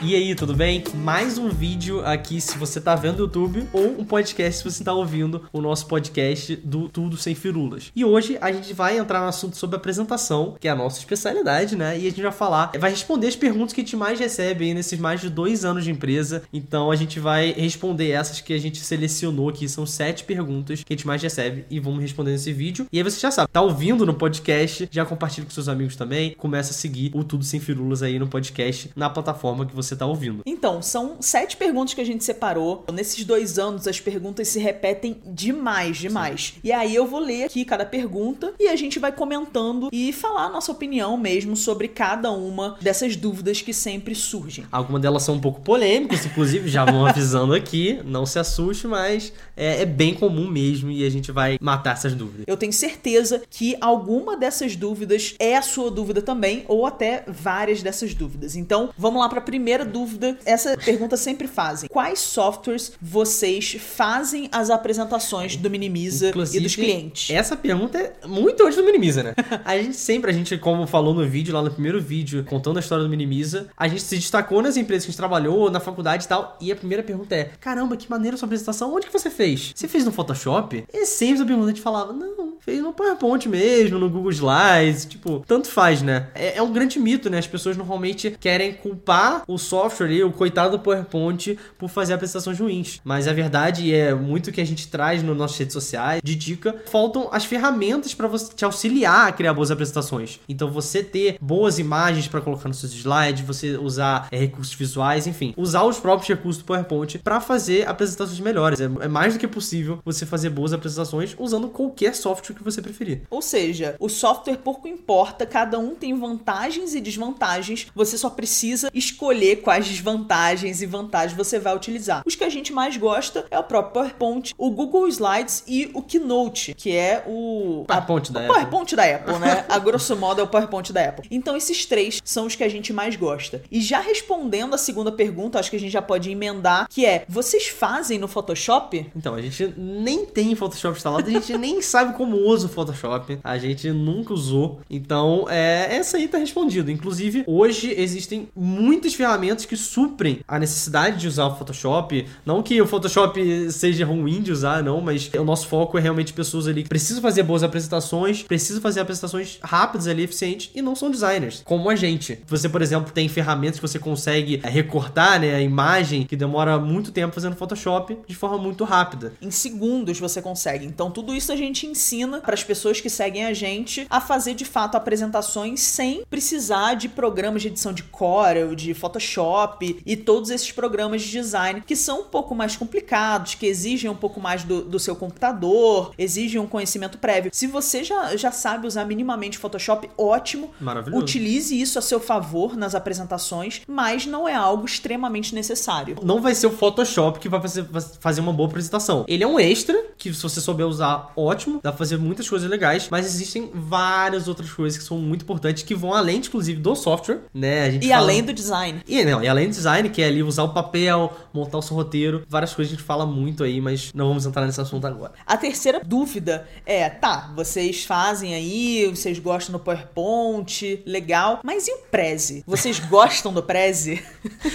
E aí, tudo bem? Mais um vídeo aqui se você tá vendo o YouTube ou um podcast se você tá ouvindo o nosso podcast do Tudo Sem Firulas. E hoje a gente vai entrar no assunto sobre apresentação, que é a nossa especialidade, né? E a gente vai falar, vai responder as perguntas que a gente mais recebe aí nesses mais de dois anos de empresa. Então a gente vai responder essas que a gente selecionou aqui, são sete perguntas que a gente mais recebe e vamos responder nesse vídeo. E aí você já sabe, tá ouvindo no podcast, já compartilha com seus amigos também, começa a seguir o Tudo Sem Firulas aí no podcast, na plataforma que você tá ouvindo. Então, são sete perguntas que a gente separou. Nesses dois anos, as perguntas se repetem demais, demais. Sim. E aí eu vou ler aqui cada pergunta e a gente vai comentando e falar a nossa opinião mesmo sobre cada uma dessas dúvidas que sempre surgem. Algumas delas são um pouco polêmicas, inclusive, já vão avisando aqui. Não se assuste, mas é, é bem comum mesmo e a gente vai matar essas dúvidas. Eu tenho certeza que alguma dessas dúvidas é a sua dúvida também, ou até várias dessas dúvidas. Então, vamos lá para a primeira dúvida. Essa pergunta sempre fazem. Quais softwares vocês fazem as apresentações do Minimiza Inclusive, e dos clientes? Essa pergunta é muito antes do Minimiza, né? a gente sempre, a gente, como falou no vídeo, lá no primeiro vídeo, contando a história do Minimiza, a gente se destacou nas empresas que a gente trabalhou, na faculdade e tal, e a primeira pergunta é: caramba, que maneira a sua apresentação, onde que você fez? Você fez no Photoshop? E sempre a pergunta a gente falava: não, fez no PowerPoint mesmo, no Google Slides, tipo, tanto faz, né? É, é um grande mito, né? As pessoas normalmente querem culpar o software o coitado do PowerPoint, por fazer apresentações ruins. Mas a verdade é muito que a gente traz nas nossas redes sociais de dica, faltam as ferramentas para você te auxiliar a criar boas apresentações. Então você ter boas imagens para colocar nos seus slides, você usar é, recursos visuais, enfim, usar os próprios recursos do PowerPoint para fazer apresentações melhores. É, é mais do que possível você fazer boas apresentações usando qualquer software que você preferir. Ou seja, o software pouco importa, cada um tem vantagens e desvantagens, você só precisa escolher quais desvantagens e vantagens você vai utilizar. Os que a gente mais gosta é o próprio PowerPoint, o Google Slides e o Keynote, que é o PowerPoint da o Apple. PowerPoint da Apple, né? a grosso modo é o PowerPoint da Apple. Então esses três são os que a gente mais gosta. E já respondendo a segunda pergunta, acho que a gente já pode emendar, que é: vocês fazem no Photoshop? Então, a gente nem tem Photoshop instalado, a gente nem sabe como usa o Photoshop. A gente nunca usou. Então, é, essa aí tá respondido. Inclusive, hoje existem muitas ferramentas que suprem a necessidade de usar o Photoshop. Não que o Photoshop seja ruim de usar, não, mas o nosso foco é realmente pessoas ali que precisam fazer boas apresentações, precisam fazer apresentações rápidas ali, eficientes, e não são designers, como a gente. Você, por exemplo, tem ferramentas que você consegue é, recortar né, a imagem que demora muito tempo fazendo Photoshop de forma muito rápida. Em segundos você consegue. Então, tudo isso a gente ensina para as pessoas que seguem a gente a fazer de fato apresentações sem precisar de programas de edição de Corel, de Photoshop e todos esses programas de design que são um pouco mais complicados, que exigem um pouco mais do, do seu computador, exigem um conhecimento prévio. Se você já, já sabe usar minimamente Photoshop, ótimo. Maravilhoso. Utilize isso a seu favor nas apresentações, mas não é algo extremamente necessário. Não vai ser o Photoshop que vai fazer, fazer uma boa apresentação. Ele é um extra que, se você souber usar, ótimo, dá pra fazer muitas coisas legais, mas existem várias outras coisas que são muito importantes, que vão além, inclusive, do software, né? E fala... além do design. E, não, e além do design, que é ali usar o papel, montar o seu roteiro, várias coisas a gente fala muito aí, mas não vamos entrar nesse assunto agora. A terceira dúvida é, tá, vocês fazem aí, vocês gostam do PowerPoint, legal, mas e o Prezi? Vocês gostam do Prezi?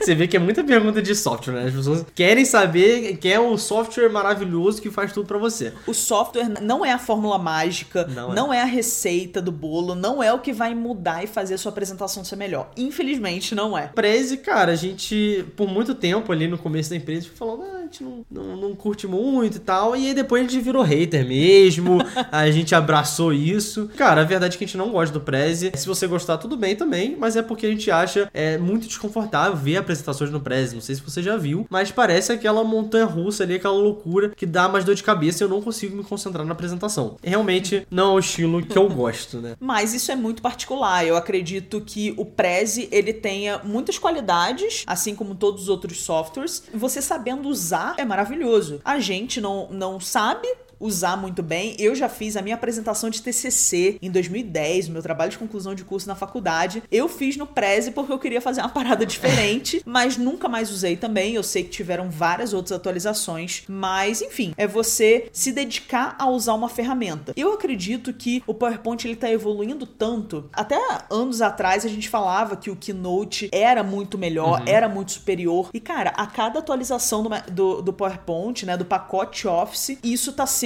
Você vê que é muita pergunta de software, né? As pessoas querem saber que é o software maravilhoso que faz tudo para você. O software não é a fórmula mágica, não, não é. é. a receita do bolo, não é o que vai mudar e fazer a sua apresentação ser melhor. Infelizmente, não é. Prezi, cara, a gente, por muito tempo ali no começo da empresa, falou, ah, gente não, não, não curte muito e tal. E aí depois a gente virou hater mesmo, a gente abraçou isso. Cara, a verdade é que a gente não gosta do Prezi. Se você gostar, tudo bem também, mas é porque a gente acha é, muito desconfortável ver apresentações no Prezi. Não sei se você já viu, mas parece aquela montanha russa ali, aquela loucura que dá mais dor de cabeça e eu não consigo me concentrar na apresentação realmente não é o estilo que eu gosto, né? Mas isso é muito particular. Eu acredito que o Prezi ele tenha muitas qualidades, assim como todos os outros softwares. Você sabendo usar é maravilhoso. A gente não, não sabe usar muito bem. Eu já fiz a minha apresentação de TCC em 2010, meu trabalho de conclusão de curso na faculdade. Eu fiz no Prezi porque eu queria fazer uma parada diferente, mas nunca mais usei também. Eu sei que tiveram várias outras atualizações, mas enfim, é você se dedicar a usar uma ferramenta. Eu acredito que o PowerPoint ele tá evoluindo tanto. Até anos atrás a gente falava que o Keynote era muito melhor, uhum. era muito superior. E cara, a cada atualização do, do, do PowerPoint, né, do pacote Office, isso tá sendo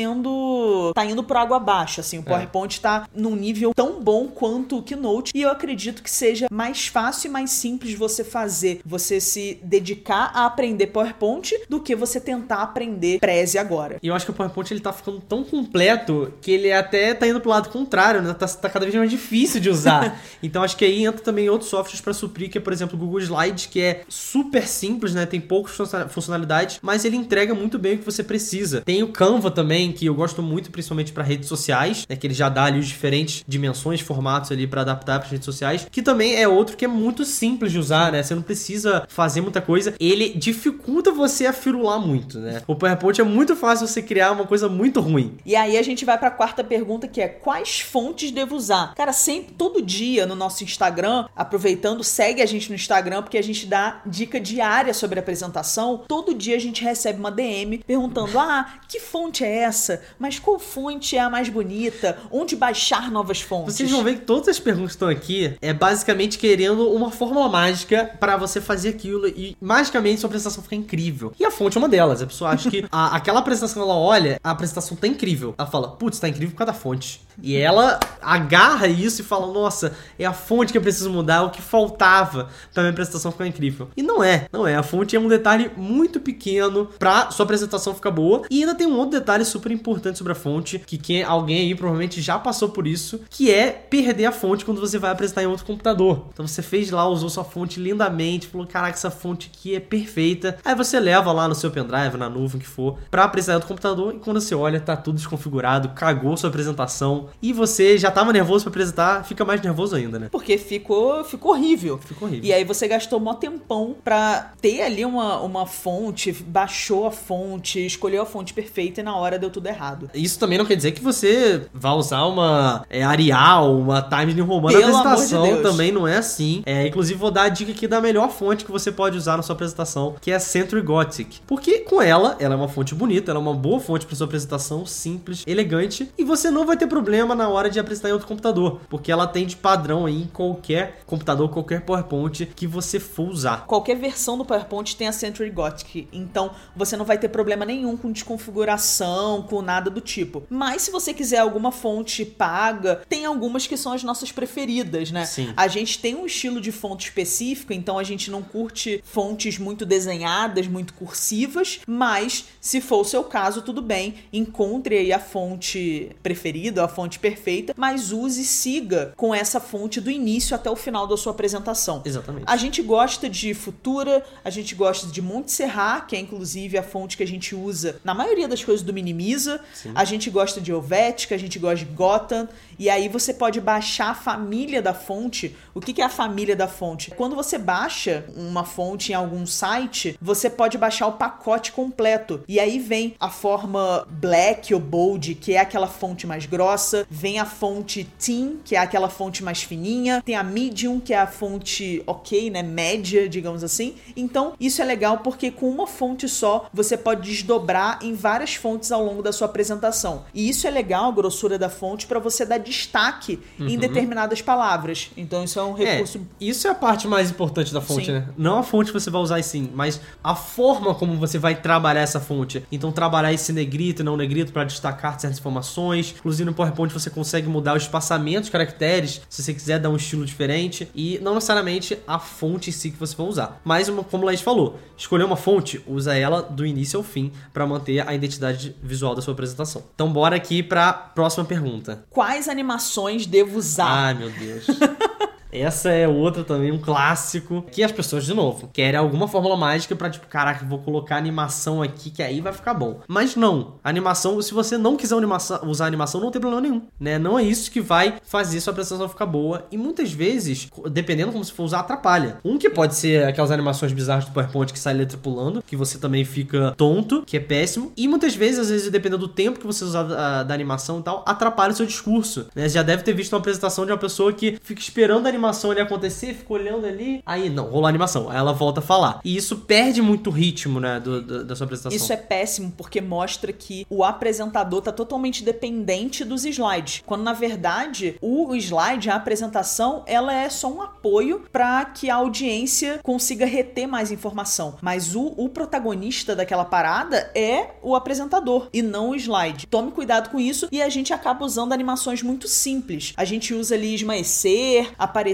tá indo por água abaixo, assim, o é. PowerPoint é. tá num nível tão bom quanto o Keynote e eu acredito que seja mais fácil e mais simples você fazer, você se dedicar a aprender PowerPoint do que você tentar aprender Prezi agora. E eu acho que o PowerPoint ele tá ficando tão completo que ele até tá indo pro lado contrário, né? Tá, tá cada vez mais difícil de usar. então acho que aí entra também outros softwares para suprir, que é, por exemplo, o Google Slides, que é super simples, né? Tem poucas funcionalidades, mas ele entrega muito bem o que você precisa. Tem o Canva também, que eu gosto muito, principalmente para redes sociais, né? Que ele já dá ali os diferentes dimensões, formatos ali para adaptar para redes sociais, que também é outro que é muito simples de usar, né? Você não precisa fazer muita coisa. Ele dificulta você a firular muito, né? O PowerPoint é muito fácil você criar uma coisa muito ruim. E aí a gente vai para a quarta pergunta que é quais fontes devo usar? Cara, sempre todo dia no nosso Instagram, aproveitando, segue a gente no Instagram porque a gente dá dica diária sobre apresentação. Todo dia a gente recebe uma DM perguntando: "Ah, que fonte é essa? Mas qual fonte é a mais bonita? Onde baixar novas fontes?" Vocês vão ver que todas as perguntas que estão aqui é basicamente querendo uma fórmula mágica para você fazer aquilo e magicamente sua apresentação ficar incrível. E a fonte é uma delas. A pessoa acha que a, aquela apresentação ela olha, a apresentação tá incrível. Ela fala: "Putz, tá incrível por causa da fonte". E ela agarra isso e fala: Nossa, é a fonte que eu preciso mudar, é o que faltava pra minha apresentação ficar incrível. E não é, não é. A fonte é um detalhe muito pequeno pra sua apresentação ficar boa. E ainda tem um outro detalhe super importante sobre a fonte, que quem, alguém aí provavelmente já passou por isso, que é perder a fonte quando você vai apresentar em outro computador. Então você fez lá, usou sua fonte lindamente, falou: Caraca, essa fonte aqui é perfeita. Aí você leva lá no seu pendrive, na nuvem que for, pra apresentar em outro computador. E quando você olha, tá tudo desconfigurado, cagou sua apresentação e você já tava nervoso para apresentar, fica mais nervoso ainda, né? Porque ficou, ficou horrível. Ficou horrível. E aí você gastou um tempão pra ter ali uma, uma fonte, baixou a fonte, escolheu a fonte perfeita e na hora deu tudo errado. Isso também não quer dizer que você vá usar uma é, Arial, uma Times New Roman na apresentação, de também não é assim. É, inclusive vou dar a dica aqui da melhor fonte que você pode usar na sua apresentação, que é a Century Gothic. Porque com ela, ela é uma fonte bonita, ela é uma boa fonte para sua apresentação, simples, elegante, e você não vai ter problema problema na hora de apresentar em outro computador, porque ela tem de padrão aí em qualquer computador, qualquer PowerPoint que você for usar. Qualquer versão do PowerPoint tem a Century Gothic, então você não vai ter problema nenhum com desconfiguração, com nada do tipo. Mas se você quiser alguma fonte paga, tem algumas que são as nossas preferidas, né? Sim. A gente tem um estilo de fonte específico, então a gente não curte fontes muito desenhadas, muito cursivas, mas se for o seu caso, tudo bem, encontre aí a fonte preferida, a fonte fonte perfeita, mas use e siga com essa fonte do início até o final da sua apresentação. Exatamente. A gente gosta de Futura, a gente gosta de Montserrat, que é inclusive a fonte que a gente usa na maioria das coisas do Minimiza. Sim. A gente gosta de Helvetica, a gente gosta de Gotham. E aí você pode baixar a família da fonte. O que é a família da fonte? Quando você baixa uma fonte em algum site, você pode baixar o pacote completo. E aí vem a forma black ou bold, que é aquela fonte mais grossa vem a fonte Thin, que é aquela fonte mais fininha, tem a Medium, que é a fonte ok, né, média, digamos assim. Então, isso é legal porque com uma fonte só, você pode desdobrar em várias fontes ao longo da sua apresentação. E isso é legal, a grossura da fonte, para você dar destaque uhum. em determinadas palavras. Então, isso é um recurso. É, isso é a parte mais importante da fonte, sim. né? Não a fonte que você vai usar sim, mas a forma como você vai trabalhar essa fonte. Então, trabalhar esse negrito e não negrito para destacar certas informações. Inclusive, no PowerPoint onde você consegue mudar o espaçamento de caracteres, se você quiser dar um estilo diferente, e não necessariamente a fonte em si que você for usar. Mas, como o Laís falou, escolher uma fonte, usa ela do início ao fim para manter a identidade visual da sua apresentação. Então, bora aqui para a próxima pergunta. Quais animações devo usar? Ai, meu Deus. Essa é outra também, um clássico, que as pessoas, de novo, querem alguma fórmula mágica pra, tipo, caraca, vou colocar animação aqui que aí vai ficar bom. Mas não, animação, se você não quiser animação, usar animação, não tem problema nenhum, né? Não é isso que vai fazer sua apresentação ficar boa. E muitas vezes, dependendo como você for usar, atrapalha. Um que pode ser aquelas animações bizarras do PowerPoint que sai letra pulando, que você também fica tonto, que é péssimo. E muitas vezes, às vezes, dependendo do tempo que você usar da, da animação e tal, atrapalha o seu discurso. Né? Você já deve ter visto uma apresentação de uma pessoa que fica esperando a animação ali acontecer, fica olhando ali, aí não, rolou a animação, aí ela volta a falar. E isso perde muito o ritmo, né, do, do, da sua apresentação. Isso é péssimo porque mostra que o apresentador tá totalmente dependente dos slides, quando na verdade o slide, a apresentação, ela é só um apoio para que a audiência consiga reter mais informação. Mas o, o protagonista daquela parada é o apresentador e não o slide. Tome cuidado com isso e a gente acaba usando animações muito simples. A gente usa ali esmaecer, aparecer,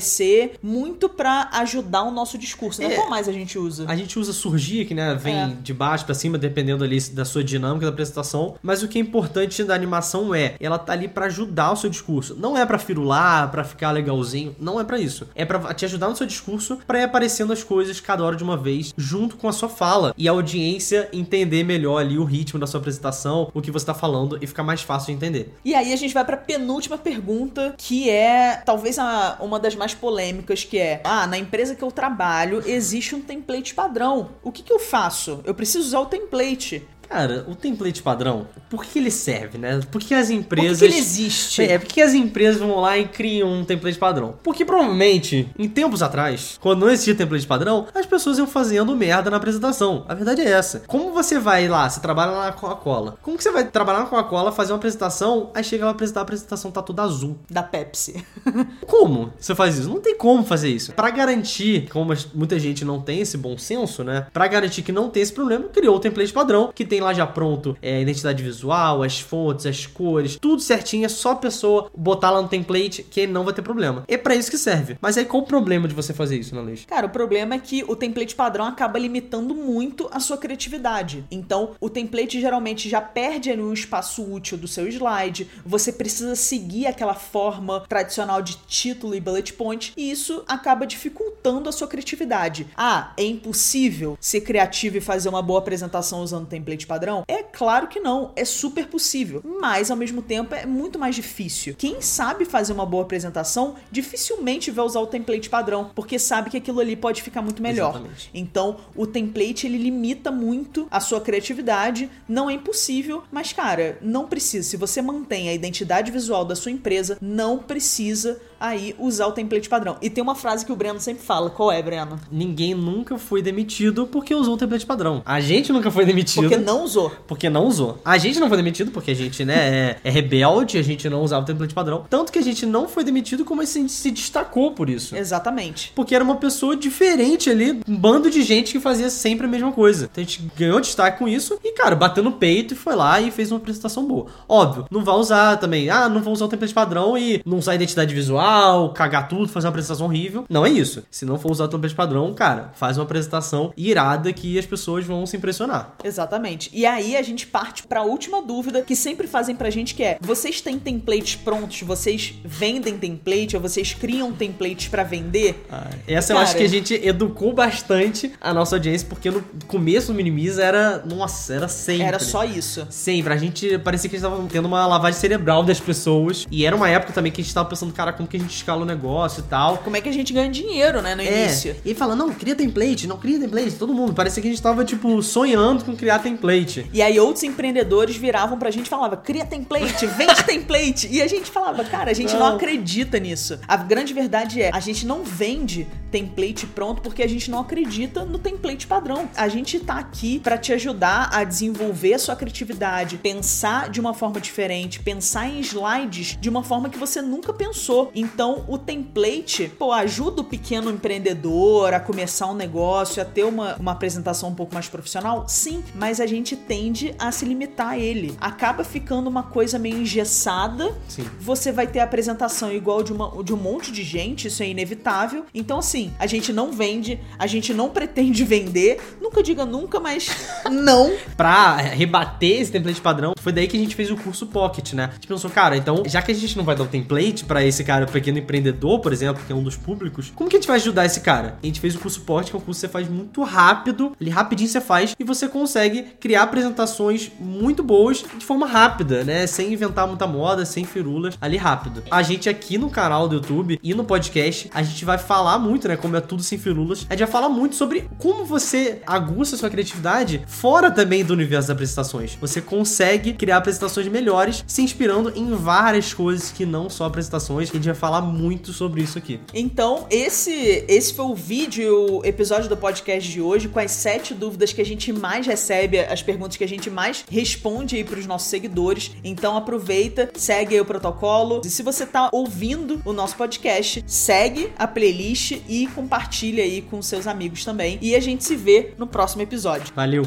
muito para ajudar o nosso discurso. Né? É. Qual mais a gente usa? A gente usa surgir, que né, vem É. de baixo pra cima, dependendo ali da sua dinâmica da apresentação. Mas o que é importante da animação é, ela tá ali pra ajudar o seu discurso. Não é pra firular, pra ficar legalzinho, não é pra isso. É pra te ajudar no seu discurso, pra ir aparecendo as coisas cada hora de uma vez, junto com a sua fala. E a audiência entender melhor ali o ritmo da sua apresentação, o que você tá falando e ficar mais fácil de entender. E aí a gente vai pra penúltima pergunta, que é talvez a- uma das mais polêmicas, que é: ah, na empresa que eu trabalho existe um template padrão. O que, que eu faço? Eu preciso usar o template. Cara, o template padrão, por que ele serve, né? Por que as Por que, empresas. que ele existe? É, porque as empresas vão lá e criam um template padrão. Porque provavelmente, em tempos atrás, quando não existia template padrão, as pessoas iam fazendo merda na apresentação. A verdade é essa. Como você vai lá, você trabalha lá na Coca-Cola. Como que você vai trabalhar na Coca-Cola, fazer uma apresentação, aí chega lá apresentar a apresentação, tá tudo azul. Da Pepsi. Como você faz isso? Não tem como fazer isso. Pra garantir, como muita gente não tem esse bom senso, né? Pra garantir que não tem esse problema, criou o template padrão, que tem lá já pronto é, a identidade visual, as fontes, as cores, tudo certinho. É só a pessoa botar lá no template que não vai ter problema. É pra isso que serve. Mas aí qual o problema de você fazer isso, Nanês? Cara, o problema é que o template padrão acaba limitando muito a sua criatividade. Então, o template geralmente já perde um espaço útil do seu slide. Você precisa seguir aquela forma tradicional de título e bullet point, e isso acaba dificultando a sua criatividade. Ah, é impossível ser criativo e fazer uma boa apresentação usando o padrão? É claro que não, é super possível, mas ao mesmo tempo é muito mais difícil. Quem sabe fazer uma boa apresentação dificilmente vai usar o template padrão, porque sabe que aquilo ali pode ficar muito melhor. Exatamente. Então, o template ele limita muito a sua criatividade, não é impossível, mas cara, não precisa. Se você mantém a identidade visual da sua empresa, não precisa aí usar o template padrão. E tem uma frase que o Breno sempre fala, qual é, Breno? Ninguém nunca foi demitido porque usou o template padrão. A gente nunca foi demitido. Porque não usou. Porque não usou. A gente não foi demitido porque a gente, né, é, é rebelde, a gente não usava o template padrão. Tanto que a gente não foi demitido, como a gente se destacou por isso. Exatamente. Porque era uma pessoa diferente ali, um bando de gente que fazia sempre a mesma coisa. Então a gente ganhou destaque com isso e, cara, bateu no peito e foi lá e fez uma apresentação boa. Óbvio, não vai usar também, ah, não vou usar o template padrão e não usar a identidade visual, cagar tudo, fazer uma apresentação horrível. Não é isso. Se não for usar o template padrão, cara, faz uma apresentação irada que as pessoas vão se impressionar. Exatamente. E aí a gente parte pra última dúvida que sempre fazem pra gente que é: vocês têm templates prontos, vocês vendem template ou vocês criam templates pra vender? Essa eu Cara. acho que a gente educou bastante a nossa audiência, porque no começo do Minimiza era. Nossa, era sempre. Era só isso. Sempre. A gente parecia que a gente tava tendo uma lavagem cerebral das pessoas. E era uma época também que a gente tava pensando, cara, como que a gente escala o negócio e tal. Como é que a gente ganha dinheiro, né, no início? É, e fala, não, cria template, não cria template, todo mundo. Parecia que a gente tava, tipo, sonhando com criar template. E aí outros empreendedores viravam pra gente e falavam, cria template, vende template. E a gente falava, cara, a gente não. Não. acredita nisso. A grande verdade é, a gente não vende template pronto porque a gente não acredita no template padrão. A gente tá aqui pra te ajudar a desenvolver a sua criatividade, pensar de uma forma diferente, pensar em slides de uma forma que você nunca pensou. Então, o template, pô, ajuda o pequeno empreendedor a começar um negócio, a ter uma, uma apresentação um pouco mais profissional? Sim, mas a gente tende a se limitar a ele. Acaba ficando uma coisa meio engessada. Sim. Você vai ter a apresentação igual de, uma, de um monte de gente, isso é inevitável. Então, assim, assim, a gente não vende, a gente não pretende vender. Nunca diga nunca, mas não. pra rebater esse template padrão, foi daí que a gente fez o curso Pocket, né? A gente pensou, cara, então, já que a gente não vai dar o template pra esse cara, pequeno empreendedor, por exemplo, que é um dos públicos, como que a gente vai ajudar esse cara? A gente fez o curso Pocket, que é um curso que você faz muito rápido, ali rapidinho você faz, e você consegue criar apresentações muito boas de forma rápida, né? Sem inventar muita moda, sem firulas, ali rápido. A gente aqui no canal do YouTube e no podcast, a gente vai falar muito, né? Como é tudo sem a gente vai falar muito sobre como você aguça sua criatividade fora também do universo das apresentações. Você consegue criar apresentações melhores se inspirando em várias coisas que não só apresentações, a gente vai falar muito sobre isso aqui. Então, esse, esse foi o vídeo, o episódio do podcast de hoje, com as sete dúvidas que a gente mais recebe, as perguntas que a gente mais responde aí pros nossos seguidores. Então, aproveita, segue aí o protocolo. E se você tá ouvindo o nosso podcast, segue a playlist e compartilha aí com seus amigos também. E a gente se vê no próximo episódio. Valeu!